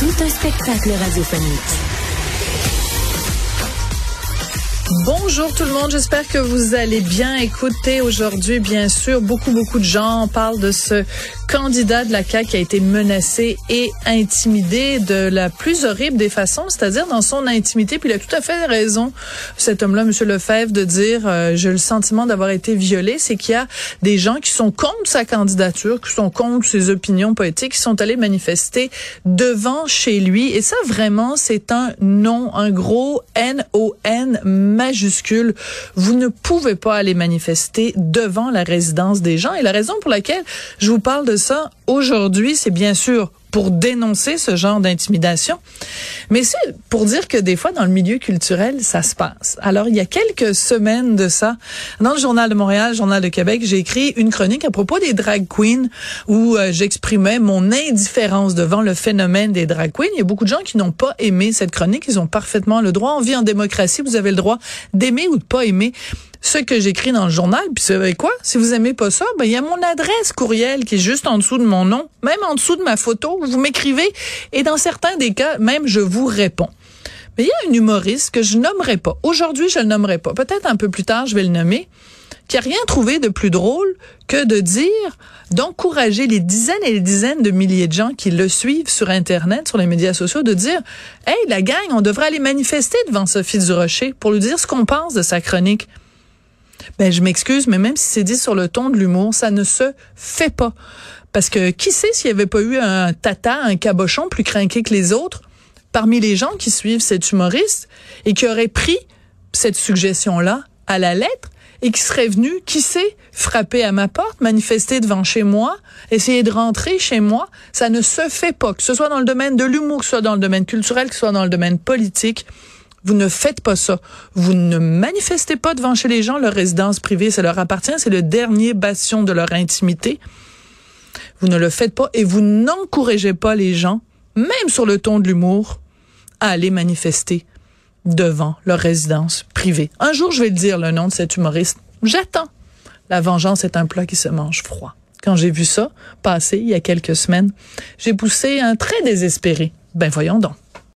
Tout un spectacle radiophonique. Bonjour tout le monde, j'espère que vous allez bien écouter aujourd'hui. Bien sûr, beaucoup, beaucoup de gens parlent de ce candidat de la CAQ a été menacé et intimidé de la plus horrible des façons, c'est-à-dire dans son intimité. Puis il a tout à fait raison, cet homme-là, M. Lefebvre, de dire euh, j'ai le sentiment d'avoir été violé. C'est qu'il y a des gens qui sont contre sa candidature, qui sont contre ses opinions politiques, qui sont allés manifester devant chez lui. Et ça, vraiment, c'est un non, un gros N-O-N majuscule. Vous ne pouvez pas aller manifester devant la résidence des gens. Et la raison pour laquelle je vous parle de ça aujourd'hui, c'est bien sûr pour dénoncer ce genre d'intimidation, mais c'est pour dire que des fois dans le milieu culturel, ça se passe. Alors il y a quelques semaines de ça, dans le journal de Montréal, journal de Québec, j'ai écrit une chronique à propos des drag queens où euh, j'exprimais mon indifférence devant le phénomène des drag queens. Il y a beaucoup de gens qui n'ont pas aimé cette chronique, ils ont parfaitement le droit. On vit en démocratie, vous avez le droit d'aimer ou de pas aimer ce que j'écris dans le journal. Puis vous savez quoi? Si vous aimez pas ça, ben il y a mon adresse courriel qui est juste en dessous de mon nom, même en dessous de ma photo. Vous m'écrivez et dans certains des cas, même je vous réponds. Mais il y a un humoriste que je nommerai pas. Aujourd'hui, je le nommerai pas. Peut-être un peu plus tard, je vais le nommer qui a rien trouvé de plus drôle que de dire, d'encourager les dizaines et les dizaines de milliers de gens qui le suivent sur Internet, sur les médias sociaux, de dire, hey, la gang, on devrait aller manifester devant Sophie Durocher pour lui dire ce qu'on pense de sa chronique. Ben, je m'excuse, mais même si c'est dit sur le ton de l'humour, ça ne se fait pas. Parce que qui sait s'il n'y avait pas eu un tata, un cabochon plus craqué que les autres parmi les gens qui suivent cet humoriste et qui auraient pris cette suggestion-là à la lettre et qui serait venu, qui sait, frapper à ma porte, manifester devant chez moi, essayer de rentrer chez moi. Ça ne se fait pas, que ce soit dans le domaine de l'humour, que ce soit dans le domaine culturel, que ce soit dans le domaine politique. Vous ne faites pas ça. Vous ne manifestez pas devant chez les gens leur résidence privée. Ça leur appartient. C'est le dernier bastion de leur intimité. Vous ne le faites pas et vous n'encouragez pas les gens, même sur le ton de l'humour, à aller manifester devant leur résidence privée. Un jour, je vais le dire, le nom de cet humoriste. J'attends. La vengeance est un plat qui se mange froid. Quand j'ai vu ça passer il y a quelques semaines, j'ai poussé un très désespéré. Ben voyons donc.